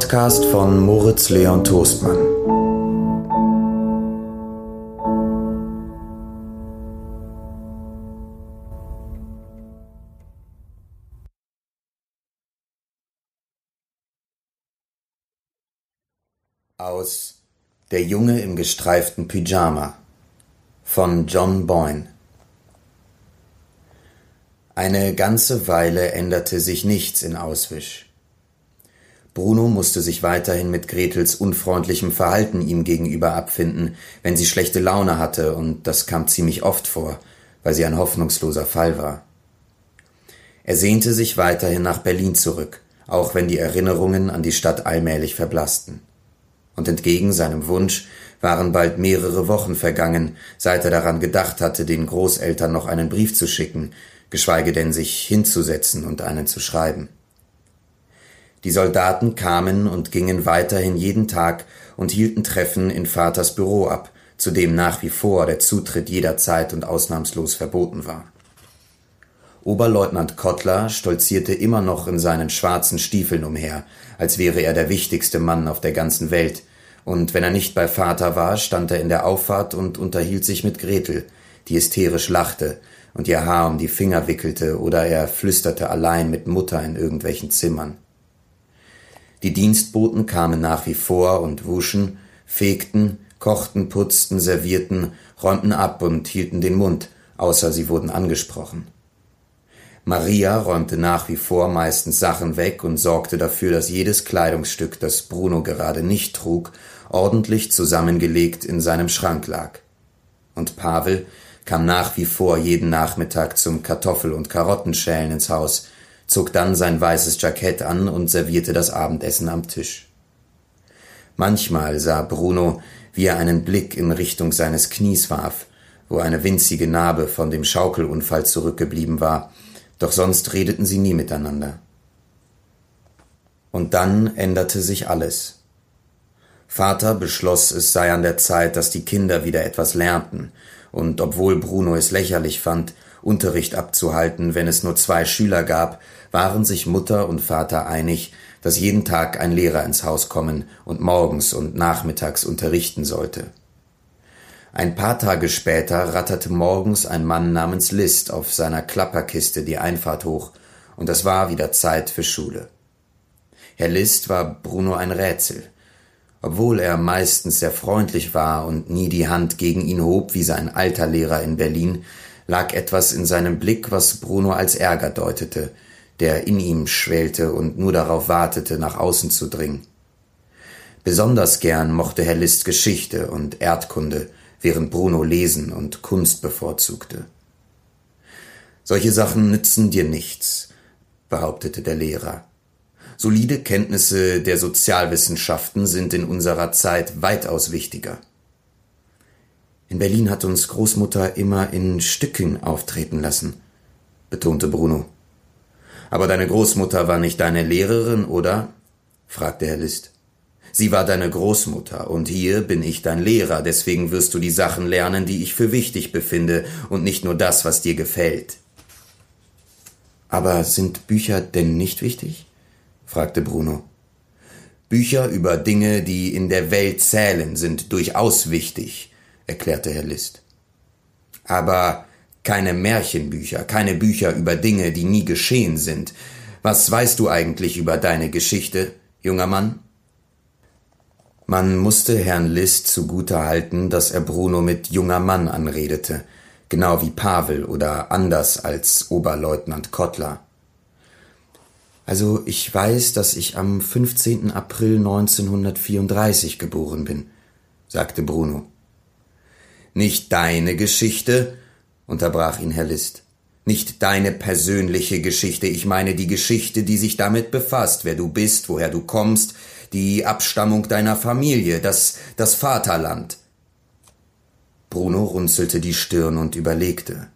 Podcast von Moritz Leon Toastmann. Aus Der Junge im gestreiften Pyjama von John Boyne eine ganze Weile änderte sich nichts in Auswisch. Bruno musste sich weiterhin mit Gretels unfreundlichem Verhalten ihm gegenüber abfinden, wenn sie schlechte Laune hatte, und das kam ziemlich oft vor, weil sie ein hoffnungsloser Fall war. Er sehnte sich weiterhin nach Berlin zurück, auch wenn die Erinnerungen an die Stadt allmählich verblassten. Und entgegen seinem Wunsch waren bald mehrere Wochen vergangen, seit er daran gedacht hatte, den Großeltern noch einen Brief zu schicken, geschweige denn sich hinzusetzen und einen zu schreiben. Die Soldaten kamen und gingen weiterhin jeden Tag und hielten Treffen in Vaters Büro ab, zu dem nach wie vor der Zutritt jederzeit und ausnahmslos verboten war. Oberleutnant Kottler stolzierte immer noch in seinen schwarzen Stiefeln umher, als wäre er der wichtigste Mann auf der ganzen Welt, und wenn er nicht bei Vater war, stand er in der Auffahrt und unterhielt sich mit Gretel, die hysterisch lachte und ihr Haar um die Finger wickelte, oder er flüsterte allein mit Mutter in irgendwelchen Zimmern. Die Dienstboten kamen nach wie vor und wuschen, fegten, kochten, putzten, servierten, räumten ab und hielten den Mund, außer sie wurden angesprochen. Maria räumte nach wie vor meistens Sachen weg und sorgte dafür, dass jedes Kleidungsstück, das Bruno gerade nicht trug, ordentlich zusammengelegt in seinem Schrank lag. Und Pavel, kam nach wie vor jeden Nachmittag zum Kartoffel- und Karottenschälen ins Haus, zog dann sein weißes Jackett an und servierte das Abendessen am Tisch. Manchmal sah Bruno, wie er einen Blick in Richtung seines Knies warf, wo eine winzige Narbe von dem Schaukelunfall zurückgeblieben war, doch sonst redeten sie nie miteinander. Und dann änderte sich alles. Vater beschloss, es sei an der Zeit, dass die Kinder wieder etwas lernten, und obwohl Bruno es lächerlich fand, Unterricht abzuhalten, wenn es nur zwei Schüler gab, waren sich Mutter und Vater einig, dass jeden Tag ein Lehrer ins Haus kommen und morgens und nachmittags unterrichten sollte. Ein paar Tage später ratterte morgens ein Mann namens List auf seiner Klapperkiste die Einfahrt hoch, und es war wieder Zeit für Schule. Herr List war Bruno ein Rätsel. Obwohl er meistens sehr freundlich war und nie die Hand gegen ihn hob wie sein alter Lehrer in Berlin, lag etwas in seinem Blick, was Bruno als Ärger deutete, der in ihm schwellte und nur darauf wartete, nach außen zu dringen. Besonders gern mochte Herr List Geschichte und Erdkunde, während Bruno Lesen und Kunst bevorzugte. Solche Sachen nützen dir nichts, behauptete der Lehrer. Solide Kenntnisse der Sozialwissenschaften sind in unserer Zeit weitaus wichtiger. In Berlin hat uns Großmutter immer in Stücken auftreten lassen, betonte Bruno. Aber deine Großmutter war nicht deine Lehrerin, oder? fragte Herr List. Sie war deine Großmutter, und hier bin ich dein Lehrer, deswegen wirst du die Sachen lernen, die ich für wichtig befinde, und nicht nur das, was dir gefällt. Aber sind Bücher denn nicht wichtig? fragte Bruno. Bücher über Dinge, die in der Welt zählen, sind durchaus wichtig, erklärte Herr List. Aber keine Märchenbücher, keine Bücher über Dinge, die nie geschehen sind. Was weißt du eigentlich über deine Geschichte, junger Mann? Man musste Herrn List zugute halten, dass er Bruno mit junger Mann anredete, genau wie Pavel oder anders als Oberleutnant Kottler. Also ich weiß, dass ich am 15. April 1934 geboren bin, sagte Bruno. Nicht deine Geschichte, unterbrach ihn Herr List. Nicht deine persönliche Geschichte, ich meine die Geschichte, die sich damit befasst, wer du bist, woher du kommst, die Abstammung deiner Familie, das, das Vaterland. Bruno runzelte die Stirn und überlegte.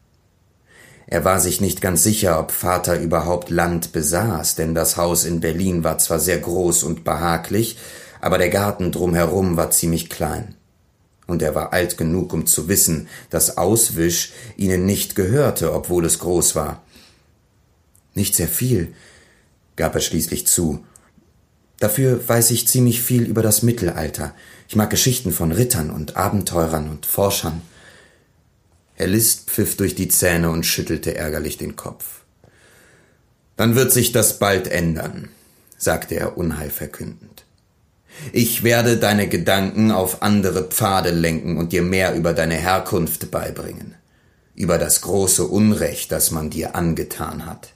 Er war sich nicht ganz sicher, ob Vater überhaupt Land besaß, denn das Haus in Berlin war zwar sehr groß und behaglich, aber der Garten drumherum war ziemlich klein. Und er war alt genug, um zu wissen, dass Auswisch ihnen nicht gehörte, obwohl es groß war. Nicht sehr viel. gab er schließlich zu. Dafür weiß ich ziemlich viel über das Mittelalter. Ich mag Geschichten von Rittern und Abenteurern und Forschern. Herr List pfiff durch die Zähne und schüttelte ärgerlich den Kopf. Dann wird sich das bald ändern, sagte er unheilverkündend. Ich werde deine Gedanken auf andere Pfade lenken und dir mehr über deine Herkunft beibringen, über das große Unrecht, das man dir angetan hat.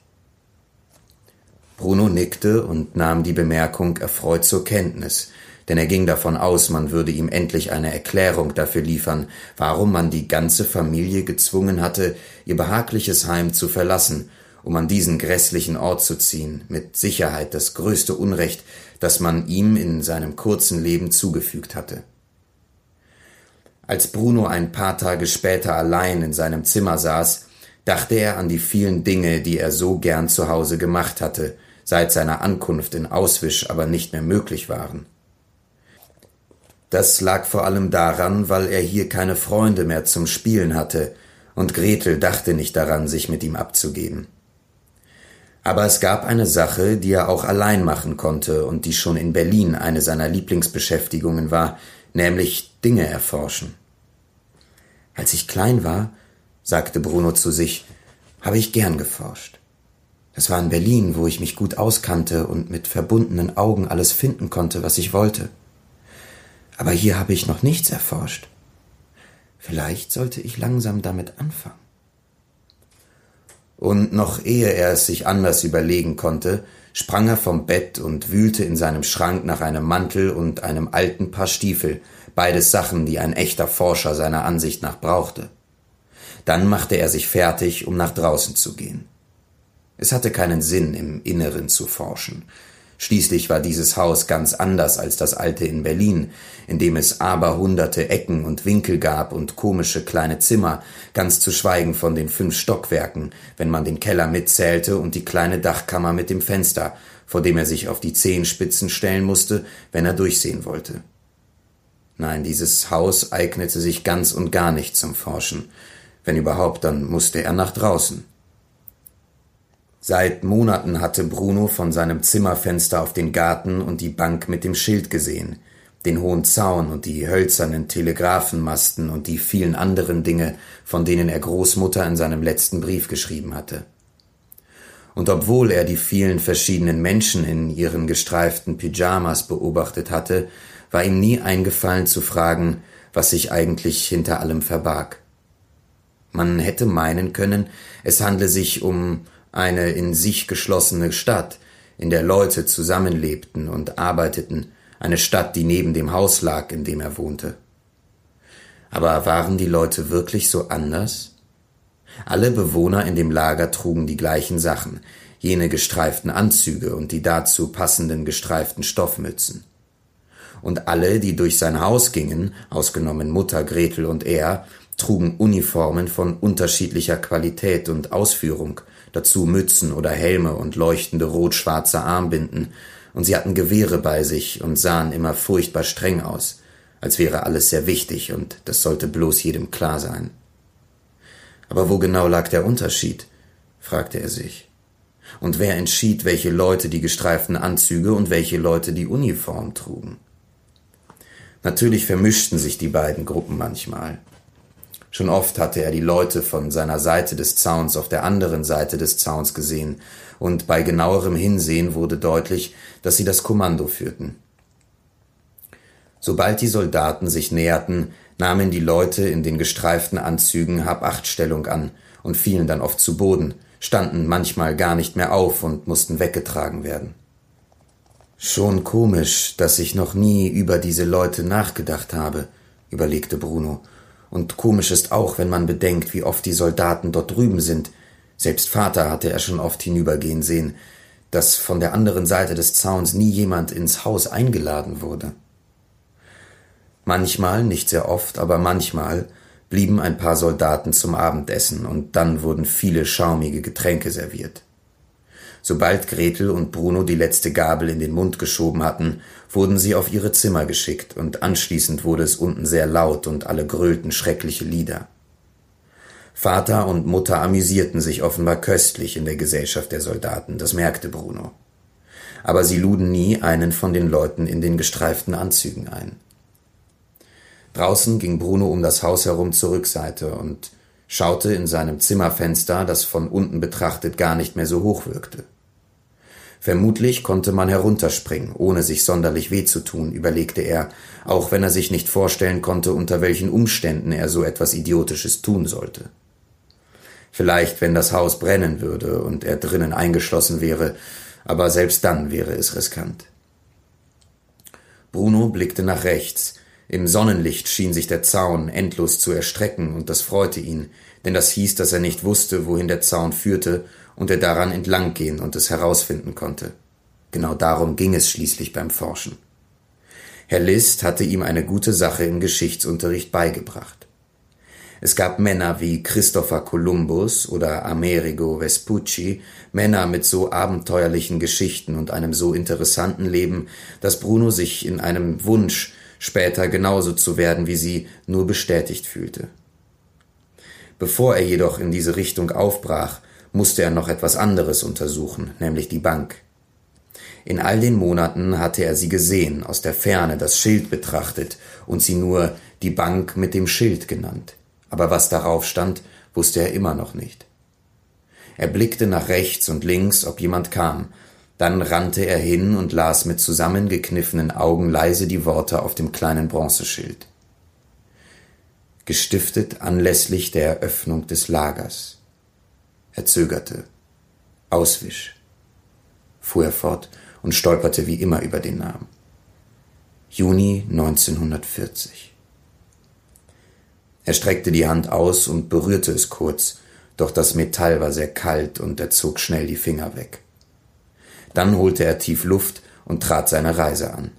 Bruno nickte und nahm die Bemerkung erfreut zur Kenntnis, denn er ging davon aus, man würde ihm endlich eine Erklärung dafür liefern, warum man die ganze Familie gezwungen hatte, ihr behagliches Heim zu verlassen, um an diesen grässlichen Ort zu ziehen, mit Sicherheit das größte Unrecht, das man ihm in seinem kurzen Leben zugefügt hatte. Als Bruno ein paar Tage später allein in seinem Zimmer saß, dachte er an die vielen Dinge, die er so gern zu Hause gemacht hatte, seit seiner Ankunft in Auswisch aber nicht mehr möglich waren. Das lag vor allem daran, weil er hier keine Freunde mehr zum Spielen hatte, und Gretel dachte nicht daran, sich mit ihm abzugeben. Aber es gab eine Sache, die er auch allein machen konnte und die schon in Berlin eine seiner Lieblingsbeschäftigungen war, nämlich Dinge erforschen. Als ich klein war, sagte Bruno zu sich, habe ich gern geforscht. Das war in Berlin, wo ich mich gut auskannte und mit verbundenen Augen alles finden konnte, was ich wollte. Aber hier habe ich noch nichts erforscht. Vielleicht sollte ich langsam damit anfangen. Und noch ehe er es sich anders überlegen konnte, sprang er vom Bett und wühlte in seinem Schrank nach einem Mantel und einem alten Paar Stiefel, beides Sachen, die ein echter Forscher seiner Ansicht nach brauchte. Dann machte er sich fertig, um nach draußen zu gehen. Es hatte keinen Sinn, im Inneren zu forschen. Schließlich war dieses Haus ganz anders als das alte in Berlin, in dem es aberhunderte Ecken und Winkel gab und komische kleine Zimmer, ganz zu schweigen von den fünf Stockwerken, wenn man den Keller mitzählte und die kleine Dachkammer mit dem Fenster, vor dem er sich auf die Zehenspitzen stellen musste, wenn er durchsehen wollte. Nein, dieses Haus eignete sich ganz und gar nicht zum Forschen. Wenn überhaupt, dann musste er nach draußen. Seit Monaten hatte Bruno von seinem Zimmerfenster auf den Garten und die Bank mit dem Schild gesehen, den hohen Zaun und die hölzernen Telegrafenmasten und die vielen anderen Dinge, von denen er Großmutter in seinem letzten Brief geschrieben hatte. Und obwohl er die vielen verschiedenen Menschen in ihren gestreiften Pyjamas beobachtet hatte, war ihm nie eingefallen zu fragen, was sich eigentlich hinter allem verbarg. Man hätte meinen können, es handle sich um eine in sich geschlossene Stadt, in der Leute zusammenlebten und arbeiteten, eine Stadt, die neben dem Haus lag, in dem er wohnte. Aber waren die Leute wirklich so anders? Alle Bewohner in dem Lager trugen die gleichen Sachen, jene gestreiften Anzüge und die dazu passenden gestreiften Stoffmützen. Und alle, die durch sein Haus gingen, ausgenommen Mutter Gretel und er, trugen Uniformen von unterschiedlicher Qualität und Ausführung, dazu Mützen oder Helme und leuchtende rot-schwarze Armbinden, und sie hatten Gewehre bei sich und sahen immer furchtbar streng aus, als wäre alles sehr wichtig und das sollte bloß jedem klar sein. Aber wo genau lag der Unterschied? fragte er sich. Und wer entschied, welche Leute die gestreiften Anzüge und welche Leute die Uniform trugen? Natürlich vermischten sich die beiden Gruppen manchmal. Schon oft hatte er die Leute von seiner Seite des Zauns auf der anderen Seite des Zauns gesehen, und bei genauerem Hinsehen wurde deutlich, dass sie das Kommando führten. Sobald die Soldaten sich näherten, nahmen die Leute in den gestreiften Anzügen Habachtstellung an und fielen dann oft zu Boden, standen manchmal gar nicht mehr auf und mussten weggetragen werden. Schon komisch, dass ich noch nie über diese Leute nachgedacht habe, überlegte Bruno und komisch ist auch, wenn man bedenkt, wie oft die Soldaten dort drüben sind. Selbst Vater hatte er schon oft hinübergehen sehen, dass von der anderen Seite des Zauns nie jemand ins Haus eingeladen wurde. Manchmal, nicht sehr oft, aber manchmal blieben ein paar Soldaten zum Abendessen und dann wurden viele schaumige Getränke serviert. Sobald Gretel und Bruno die letzte Gabel in den Mund geschoben hatten, wurden sie auf ihre Zimmer geschickt, und anschließend wurde es unten sehr laut und alle grölten schreckliche Lieder. Vater und Mutter amüsierten sich offenbar köstlich in der Gesellschaft der Soldaten, das merkte Bruno. aber sie luden nie einen von den Leuten in den gestreiften Anzügen ein. Draußen ging Bruno um das Haus herum zur Rückseite und schaute in seinem Zimmerfenster, das von unten betrachtet gar nicht mehr so hoch wirkte. Vermutlich konnte man herunterspringen, ohne sich sonderlich weh zu tun, überlegte er, auch wenn er sich nicht vorstellen konnte, unter welchen Umständen er so etwas Idiotisches tun sollte. Vielleicht, wenn das Haus brennen würde und er drinnen eingeschlossen wäre, aber selbst dann wäre es riskant. Bruno blickte nach rechts. Im Sonnenlicht schien sich der Zaun endlos zu erstrecken, und das freute ihn, denn das hieß, dass er nicht wusste, wohin der Zaun führte und er daran entlang gehen und es herausfinden konnte. Genau darum ging es schließlich beim Forschen. Herr List hatte ihm eine gute Sache im Geschichtsunterricht beigebracht. Es gab Männer wie Christopher Columbus oder Amerigo Vespucci, Männer mit so abenteuerlichen Geschichten und einem so interessanten Leben, dass Bruno sich in einem Wunsch, später genauso zu werden wie sie, nur bestätigt fühlte. Bevor er jedoch in diese Richtung aufbrach, musste er noch etwas anderes untersuchen, nämlich die Bank. In all den Monaten hatte er sie gesehen, aus der Ferne das Schild betrachtet und sie nur die Bank mit dem Schild genannt. Aber was darauf stand, wusste er immer noch nicht. Er blickte nach rechts und links, ob jemand kam, dann rannte er hin und las mit zusammengekniffenen Augen leise die Worte auf dem kleinen Bronzeschild. Gestiftet anlässlich der Eröffnung des Lagers. Er zögerte. Auswisch, fuhr er fort und stolperte wie immer über den Namen. Juni 1940. Er streckte die Hand aus und berührte es kurz, doch das Metall war sehr kalt und er zog schnell die Finger weg. Dann holte er tief Luft und trat seine Reise an.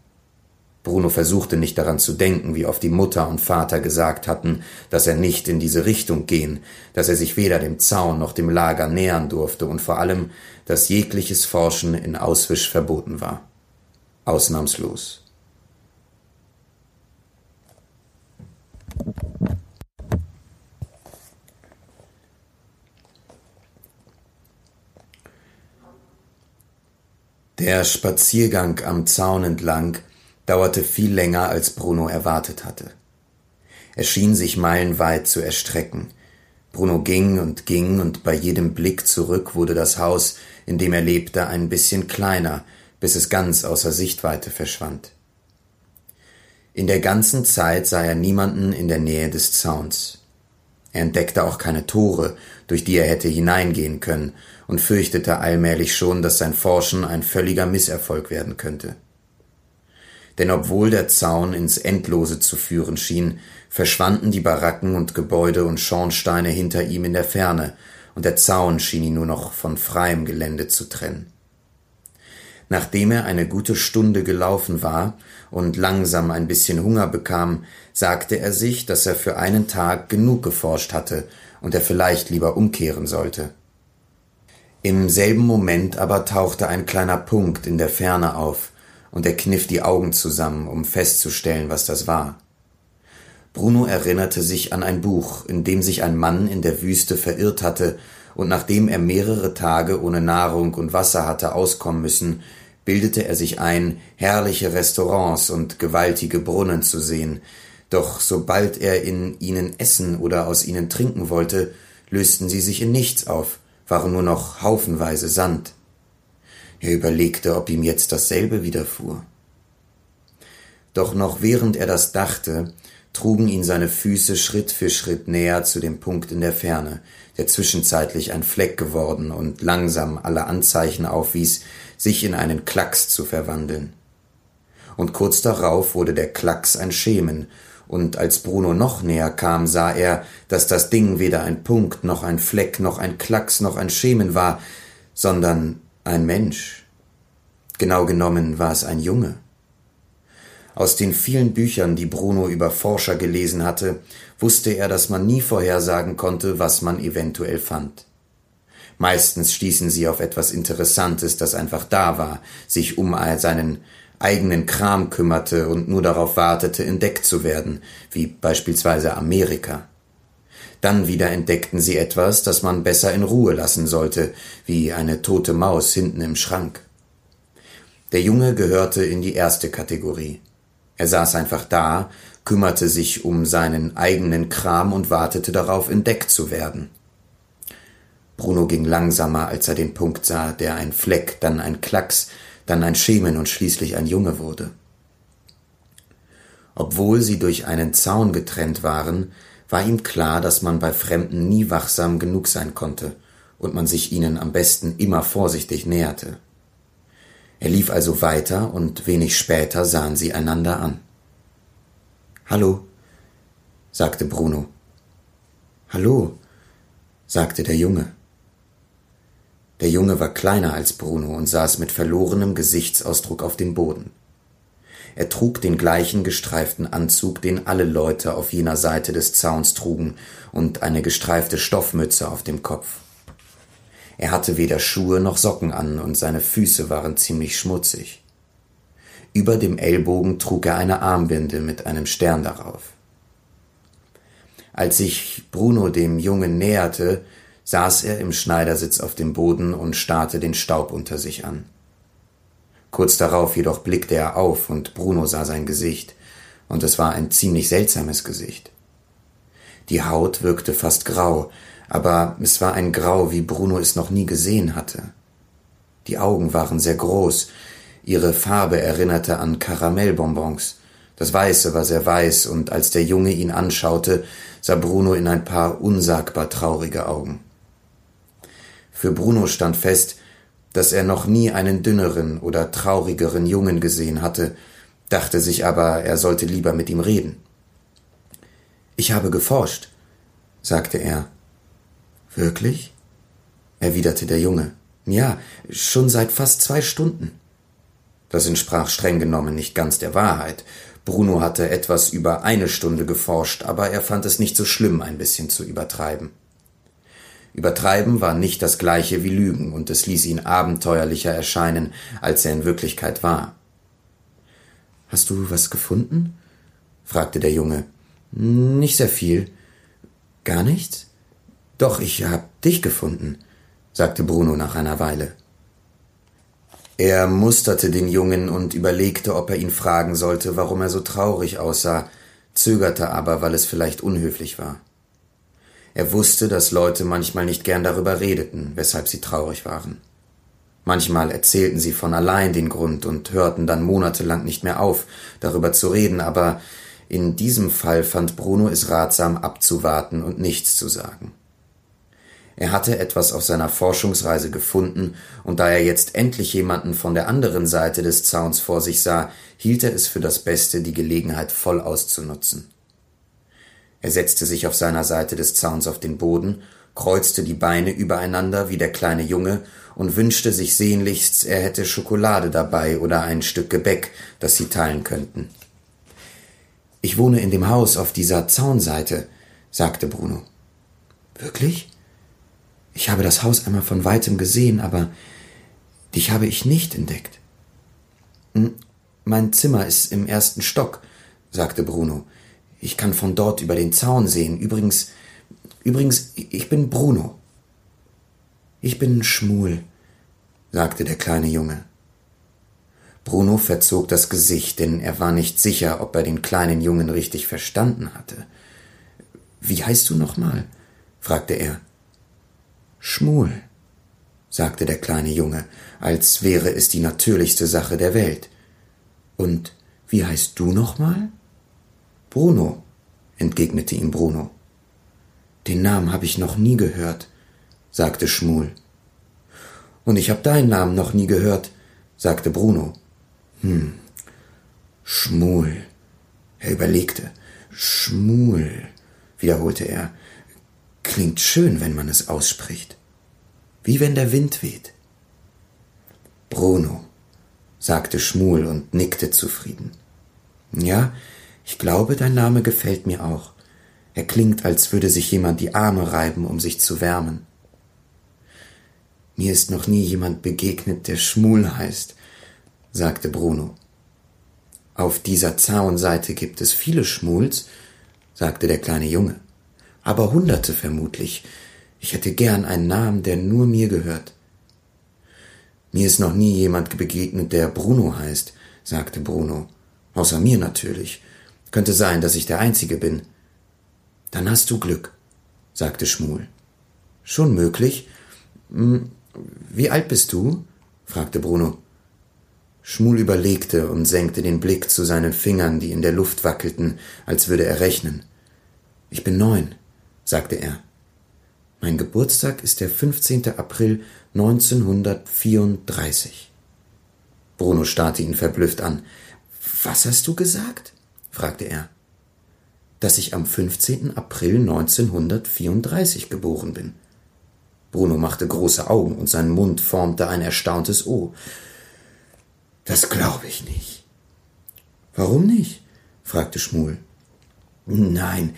Bruno versuchte nicht daran zu denken, wie oft die Mutter und Vater gesagt hatten, dass er nicht in diese Richtung gehen, dass er sich weder dem Zaun noch dem Lager nähern durfte und vor allem, dass jegliches Forschen in Auswisch verboten war. Ausnahmslos. Der Spaziergang am Zaun entlang dauerte viel länger, als Bruno erwartet hatte. Er schien sich meilenweit zu erstrecken. Bruno ging und ging, und bei jedem Blick zurück wurde das Haus, in dem er lebte, ein bisschen kleiner, bis es ganz außer Sichtweite verschwand. In der ganzen Zeit sah er niemanden in der Nähe des Zauns. Er entdeckte auch keine Tore, durch die er hätte hineingehen können, und fürchtete allmählich schon, dass sein Forschen ein völliger Misserfolg werden könnte denn obwohl der Zaun ins Endlose zu führen schien, verschwanden die Baracken und Gebäude und Schornsteine hinter ihm in der Ferne, und der Zaun schien ihn nur noch von freiem Gelände zu trennen. Nachdem er eine gute Stunde gelaufen war und langsam ein bisschen Hunger bekam, sagte er sich, dass er für einen Tag genug geforscht hatte und er vielleicht lieber umkehren sollte. Im selben Moment aber tauchte ein kleiner Punkt in der Ferne auf, und er kniff die Augen zusammen, um festzustellen, was das war. Bruno erinnerte sich an ein Buch, in dem sich ein Mann in der Wüste verirrt hatte, und nachdem er mehrere Tage ohne Nahrung und Wasser hatte auskommen müssen, bildete er sich ein, herrliche Restaurants und gewaltige Brunnen zu sehen, doch sobald er in ihnen essen oder aus ihnen trinken wollte, lösten sie sich in nichts auf, waren nur noch haufenweise Sand. Er überlegte, ob ihm jetzt dasselbe widerfuhr. Doch noch während er das dachte, trugen ihn seine Füße Schritt für Schritt näher zu dem Punkt in der Ferne, der zwischenzeitlich ein Fleck geworden und langsam alle Anzeichen aufwies, sich in einen Klacks zu verwandeln. Und kurz darauf wurde der Klacks ein Schemen, und als Bruno noch näher kam, sah er, dass das Ding weder ein Punkt noch ein Fleck noch ein Klacks noch ein Schemen war, sondern ein Mensch. Genau genommen war es ein Junge. Aus den vielen Büchern, die Bruno über Forscher gelesen hatte, wusste er, dass man nie vorhersagen konnte, was man eventuell fand. Meistens stießen sie auf etwas Interessantes, das einfach da war, sich um seinen eigenen Kram kümmerte und nur darauf wartete, entdeckt zu werden, wie beispielsweise Amerika. Dann wieder entdeckten sie etwas, das man besser in Ruhe lassen sollte, wie eine tote Maus hinten im Schrank. Der Junge gehörte in die erste Kategorie. Er saß einfach da, kümmerte sich um seinen eigenen Kram und wartete darauf, entdeckt zu werden. Bruno ging langsamer, als er den Punkt sah, der ein Fleck, dann ein Klacks, dann ein Schemen und schließlich ein Junge wurde. Obwohl sie durch einen Zaun getrennt waren, war ihm klar, dass man bei Fremden nie wachsam genug sein konnte und man sich ihnen am besten immer vorsichtig näherte. Er lief also weiter und wenig später sahen sie einander an. Hallo, sagte Bruno. Hallo, sagte der Junge. Der Junge war kleiner als Bruno und saß mit verlorenem Gesichtsausdruck auf dem Boden. Er trug den gleichen gestreiften Anzug, den alle Leute auf jener Seite des Zauns trugen, und eine gestreifte Stoffmütze auf dem Kopf. Er hatte weder Schuhe noch Socken an, und seine Füße waren ziemlich schmutzig. Über dem Ellbogen trug er eine Armbinde mit einem Stern darauf. Als sich Bruno dem Jungen näherte, saß er im Schneidersitz auf dem Boden und starrte den Staub unter sich an. Kurz darauf jedoch blickte er auf und Bruno sah sein Gesicht, und es war ein ziemlich seltsames Gesicht. Die Haut wirkte fast grau, aber es war ein Grau, wie Bruno es noch nie gesehen hatte. Die Augen waren sehr groß, ihre Farbe erinnerte an Karamellbonbons. Das Weiße war sehr weiß, und als der Junge ihn anschaute, sah Bruno in ein paar unsagbar traurige Augen. Für Bruno stand fest, dass er noch nie einen dünneren oder traurigeren Jungen gesehen hatte, dachte sich aber, er sollte lieber mit ihm reden. Ich habe geforscht, sagte er. Wirklich? erwiderte der Junge. Ja, schon seit fast zwei Stunden. Das entsprach streng genommen nicht ganz der Wahrheit. Bruno hatte etwas über eine Stunde geforscht, aber er fand es nicht so schlimm, ein bisschen zu übertreiben. Übertreiben war nicht das gleiche wie Lügen, und es ließ ihn abenteuerlicher erscheinen, als er in Wirklichkeit war. Hast du was gefunden? fragte der Junge. Nicht sehr viel. Gar nichts? Doch, ich hab dich gefunden, sagte Bruno nach einer Weile. Er musterte den Jungen und überlegte, ob er ihn fragen sollte, warum er so traurig aussah, zögerte aber, weil es vielleicht unhöflich war. Er wusste, dass Leute manchmal nicht gern darüber redeten, weshalb sie traurig waren. Manchmal erzählten sie von allein den Grund und hörten dann monatelang nicht mehr auf, darüber zu reden, aber in diesem Fall fand Bruno es ratsam abzuwarten und nichts zu sagen. Er hatte etwas auf seiner Forschungsreise gefunden, und da er jetzt endlich jemanden von der anderen Seite des Zauns vor sich sah, hielt er es für das Beste, die Gelegenheit voll auszunutzen. Er setzte sich auf seiner Seite des Zauns auf den Boden, kreuzte die Beine übereinander wie der kleine Junge und wünschte sich sehnlichst, er hätte Schokolade dabei oder ein Stück Gebäck, das sie teilen könnten. Ich wohne in dem Haus auf dieser Zaunseite, sagte Bruno. Wirklich? Ich habe das Haus einmal von weitem gesehen, aber dich habe ich nicht entdeckt. Hm, mein Zimmer ist im ersten Stock, sagte Bruno. Ich kann von dort über den Zaun sehen. Übrigens, übrigens, ich bin Bruno. Ich bin Schmul, sagte der kleine Junge. Bruno verzog das Gesicht, denn er war nicht sicher, ob er den kleinen Jungen richtig verstanden hatte. Wie heißt du nochmal? fragte er. Schmul, sagte der kleine Junge, als wäre es die natürlichste Sache der Welt. Und wie heißt du nochmal? Bruno, entgegnete ihm Bruno. Den Namen habe ich noch nie gehört, sagte Schmul. Und ich habe deinen Namen noch nie gehört, sagte Bruno. Hm, Schmul. Er überlegte. Schmul, wiederholte er. Klingt schön, wenn man es ausspricht. Wie wenn der Wind weht. Bruno, sagte Schmul und nickte zufrieden. Ja, ich glaube, dein Name gefällt mir auch. Er klingt, als würde sich jemand die Arme reiben, um sich zu wärmen. Mir ist noch nie jemand begegnet, der Schmul heißt, sagte Bruno. Auf dieser Zaunseite gibt es viele Schmuls, sagte der kleine Junge aber Hunderte vermutlich. Ich hätte gern einen Namen, der nur mir gehört. Mir ist noch nie jemand begegnet, der Bruno heißt, sagte Bruno. Außer mir natürlich. Könnte sein, dass ich der Einzige bin. Dann hast du Glück, sagte Schmul. Schon möglich. Hm, wie alt bist du? fragte Bruno. Schmul überlegte und senkte den Blick zu seinen Fingern, die in der Luft wackelten, als würde er rechnen. Ich bin neun, sagte er. Mein Geburtstag ist der 15. April 1934. Bruno starrte ihn verblüfft an. Was hast du gesagt? Fragte er. Dass ich am 15. April 1934 geboren bin. Bruno machte große Augen und sein Mund formte ein erstauntes O. Das glaube ich nicht. Warum nicht? fragte Schmul. Nein,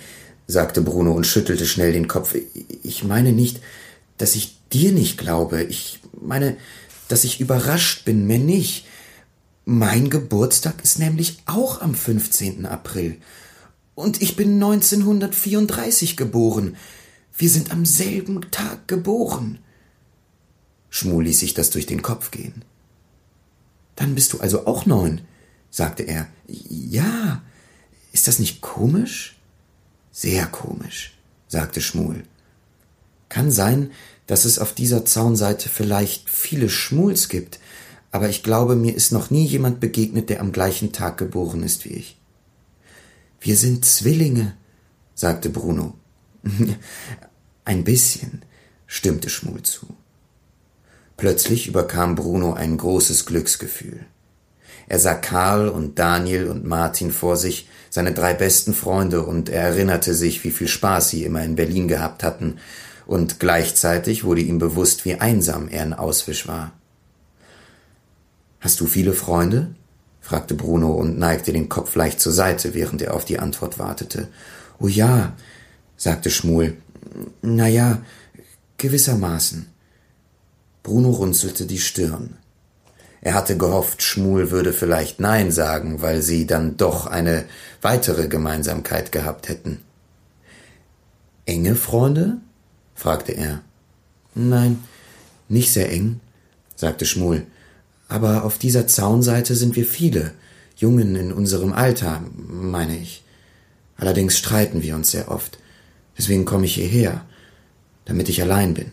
sagte Bruno und schüttelte schnell den Kopf. Ich meine nicht, dass ich dir nicht glaube. Ich meine, dass ich überrascht bin, mehr nicht. Mein Geburtstag ist nämlich auch am 15. April. Und ich bin 1934 geboren. Wir sind am selben Tag geboren. Schmul ließ sich das durch den Kopf gehen. Dann bist du also auch neun, sagte er. Ja. Ist das nicht komisch? Sehr komisch, sagte Schmul. Kann sein, dass es auf dieser Zaunseite vielleicht viele Schmuls gibt, aber ich glaube, mir ist noch nie jemand begegnet, der am gleichen Tag geboren ist wie ich. Wir sind Zwillinge, sagte Bruno. Ein bisschen, stimmte Schmul zu. Plötzlich überkam Bruno ein großes Glücksgefühl. Er sah Karl und Daniel und Martin vor sich, seine drei besten Freunde, und er erinnerte sich, wie viel Spaß sie immer in Berlin gehabt hatten, und gleichzeitig wurde ihm bewusst, wie einsam er in Auswisch war. Hast du viele Freunde? fragte Bruno und neigte den Kopf leicht zur Seite, während er auf die Antwort wartete. Oh ja, sagte Schmul. Na ja, gewissermaßen. Bruno runzelte die Stirn. Er hatte gehofft, Schmul würde vielleicht Nein sagen, weil sie dann doch eine weitere Gemeinsamkeit gehabt hätten. Enge Freunde? fragte er. Nein, nicht sehr eng, sagte Schmul. Aber auf dieser Zaunseite sind wir viele, Jungen in unserem Alter, meine ich. Allerdings streiten wir uns sehr oft. Deswegen komme ich hierher, damit ich allein bin.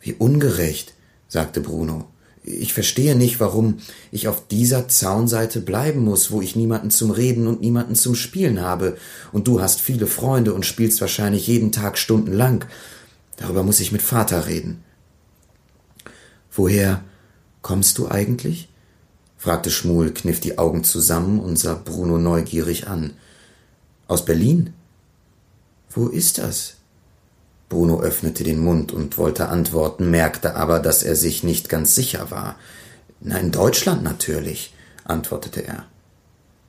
Wie ungerecht, sagte Bruno. Ich verstehe nicht, warum ich auf dieser Zaunseite bleiben muss, wo ich niemanden zum Reden und niemanden zum Spielen habe, und du hast viele Freunde und spielst wahrscheinlich jeden Tag stundenlang. Darüber muss ich mit Vater reden. Woher kommst du eigentlich? fragte Schmuel, kniff die Augen zusammen und sah Bruno neugierig an. Aus Berlin? Wo ist das? Bruno öffnete den Mund und wollte antworten, merkte aber, dass er sich nicht ganz sicher war. Na, in Deutschland natürlich, antwortete er.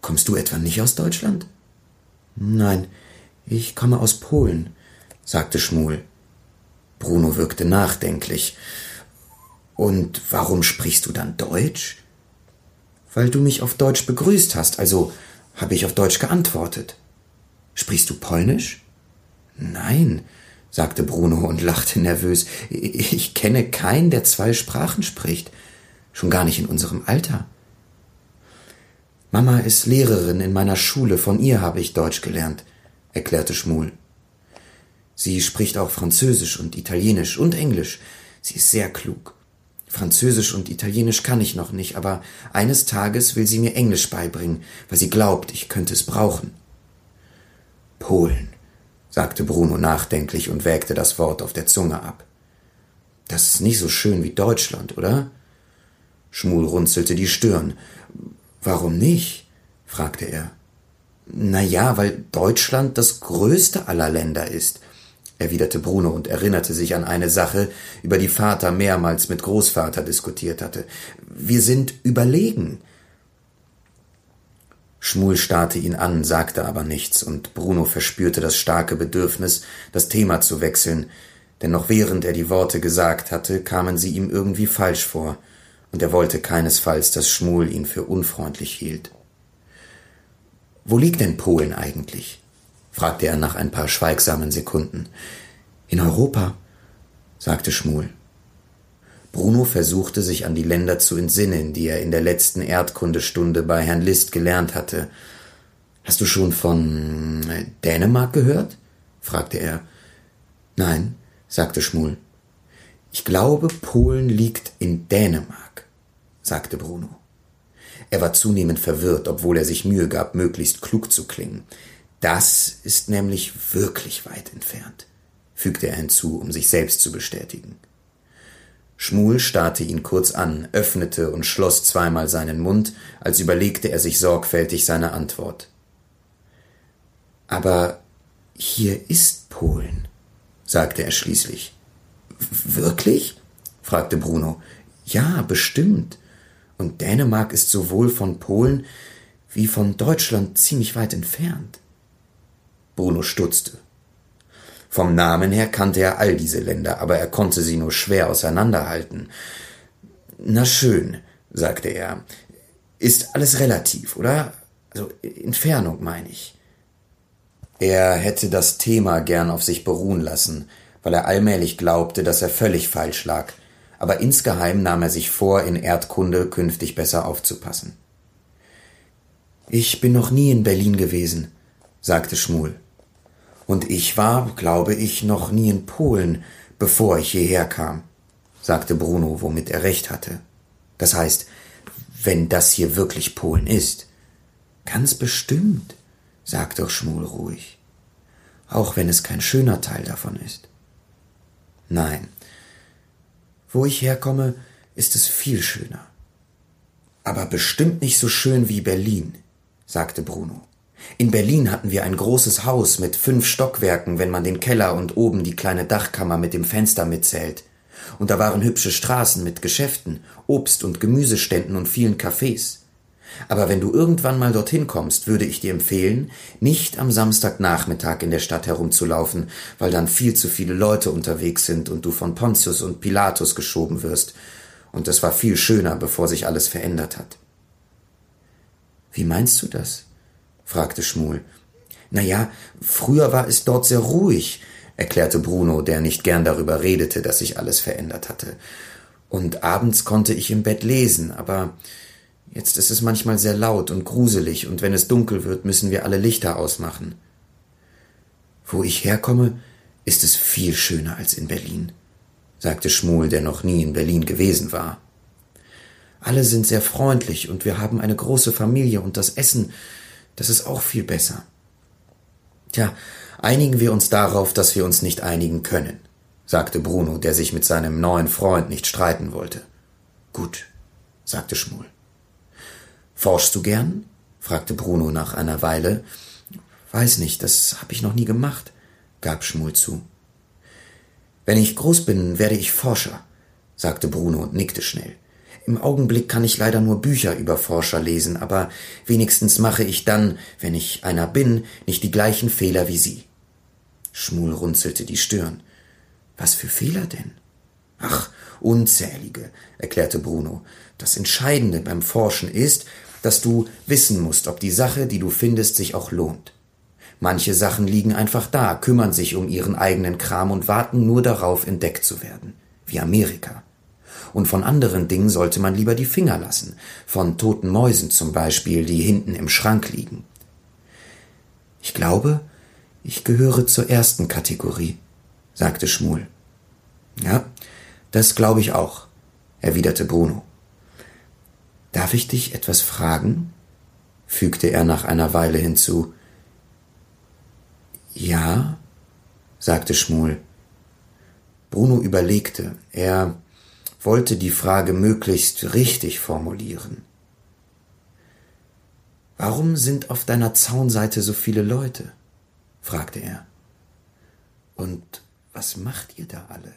Kommst du etwa nicht aus Deutschland? Nein, ich komme aus Polen, sagte Schmul. Bruno wirkte nachdenklich. Und warum sprichst du dann Deutsch? Weil du mich auf Deutsch begrüßt hast, also habe ich auf Deutsch geantwortet. Sprichst du Polnisch? Nein, sagte Bruno und lachte nervös. Ich kenne keinen, der zwei Sprachen spricht, schon gar nicht in unserem Alter. Mama ist Lehrerin in meiner Schule, von ihr habe ich Deutsch gelernt, erklärte Schmul. Sie spricht auch Französisch und Italienisch und Englisch. Sie ist sehr klug. Französisch und Italienisch kann ich noch nicht, aber eines Tages will sie mir Englisch beibringen, weil sie glaubt, ich könnte es brauchen. Polen, sagte Bruno nachdenklich und wägte das Wort auf der Zunge ab. Das ist nicht so schön wie Deutschland, oder? Schmul runzelte die Stirn. Warum nicht? fragte er. Na ja, weil Deutschland das größte aller Länder ist, erwiderte Bruno und erinnerte sich an eine Sache, über die Vater mehrmals mit Großvater diskutiert hatte. Wir sind überlegen. Schmul starrte ihn an, sagte aber nichts, und Bruno verspürte das starke Bedürfnis, das Thema zu wechseln, denn noch während er die Worte gesagt hatte, kamen sie ihm irgendwie falsch vor, und er wollte keinesfalls, dass Schmul ihn für unfreundlich hielt. Wo liegt denn Polen eigentlich? Fragte er nach ein paar schweigsamen Sekunden. In Europa, sagte Schmul. Bruno versuchte sich an die Länder zu entsinnen, die er in der letzten Erdkundestunde bei Herrn List gelernt hatte. Hast du schon von Dänemark gehört? fragte er. Nein, sagte Schmul. Ich glaube, Polen liegt in Dänemark, sagte Bruno. Er war zunehmend verwirrt, obwohl er sich Mühe gab, möglichst klug zu klingen. Das ist nämlich wirklich weit entfernt, fügte er hinzu, um sich selbst zu bestätigen. Schmul starrte ihn kurz an, öffnete und schloss zweimal seinen Mund, als überlegte er sich sorgfältig seine Antwort. Aber hier ist Polen, sagte er schließlich. Wirklich? fragte Bruno. Ja, bestimmt. Und Dänemark ist sowohl von Polen wie von Deutschland ziemlich weit entfernt. Bruno stutzte. Vom Namen her kannte er all diese Länder, aber er konnte sie nur schwer auseinanderhalten. Na schön, sagte er. Ist alles relativ, oder? Also Entfernung meine ich. Er hätte das Thema gern auf sich beruhen lassen, weil er allmählich glaubte, dass er völlig falsch lag, aber insgeheim nahm er sich vor, in Erdkunde künftig besser aufzupassen. Ich bin noch nie in Berlin gewesen, sagte Schmul. Und ich war, glaube ich, noch nie in Polen, bevor ich hierher kam, sagte Bruno, womit er recht hatte. Das heißt, wenn das hier wirklich Polen ist. Ganz bestimmt, sagt doch Schmul ruhig. Auch wenn es kein schöner Teil davon ist. Nein. Wo ich herkomme, ist es viel schöner. Aber bestimmt nicht so schön wie Berlin, sagte Bruno. In Berlin hatten wir ein großes Haus mit fünf Stockwerken, wenn man den Keller und oben die kleine Dachkammer mit dem Fenster mitzählt. Und da waren hübsche Straßen mit Geschäften, Obst- und Gemüseständen und vielen Cafés. Aber wenn du irgendwann mal dorthin kommst, würde ich dir empfehlen, nicht am Samstagnachmittag in der Stadt herumzulaufen, weil dann viel zu viele Leute unterwegs sind und du von Pontius und Pilatus geschoben wirst. Und es war viel schöner, bevor sich alles verändert hat. Wie meinst du das? Fragte Schmul. Na ja, früher war es dort sehr ruhig, erklärte Bruno, der nicht gern darüber redete, dass sich alles verändert hatte. Und abends konnte ich im Bett lesen, aber jetzt ist es manchmal sehr laut und gruselig, und wenn es dunkel wird, müssen wir alle Lichter ausmachen. Wo ich herkomme, ist es viel schöner als in Berlin, sagte Schmul, der noch nie in Berlin gewesen war. Alle sind sehr freundlich und wir haben eine große Familie und das Essen das ist auch viel besser. Tja, einigen wir uns darauf, dass wir uns nicht einigen können, sagte Bruno, der sich mit seinem neuen Freund nicht streiten wollte. Gut, sagte Schmul. Forschst du gern? fragte Bruno nach einer Weile. Weiß nicht, das hab ich noch nie gemacht, gab Schmul zu. Wenn ich groß bin, werde ich Forscher, sagte Bruno und nickte schnell. Im Augenblick kann ich leider nur Bücher über Forscher lesen, aber wenigstens mache ich dann, wenn ich einer bin, nicht die gleichen Fehler wie Sie. Schmul runzelte die Stirn. Was für Fehler denn? Ach, unzählige, erklärte Bruno. Das Entscheidende beim Forschen ist, dass du wissen musst, ob die Sache, die du findest, sich auch lohnt. Manche Sachen liegen einfach da, kümmern sich um ihren eigenen Kram und warten nur darauf, entdeckt zu werden. Wie Amerika und von anderen Dingen sollte man lieber die Finger lassen, von toten Mäusen zum Beispiel, die hinten im Schrank liegen. Ich glaube, ich gehöre zur ersten Kategorie, sagte Schmul. Ja, das glaube ich auch, erwiderte Bruno. Darf ich dich etwas fragen? fügte er nach einer Weile hinzu. Ja, sagte Schmul. Bruno überlegte. Er wollte die Frage möglichst richtig formulieren. Warum sind auf deiner Zaunseite so viele Leute? fragte er. Und was macht ihr da alle?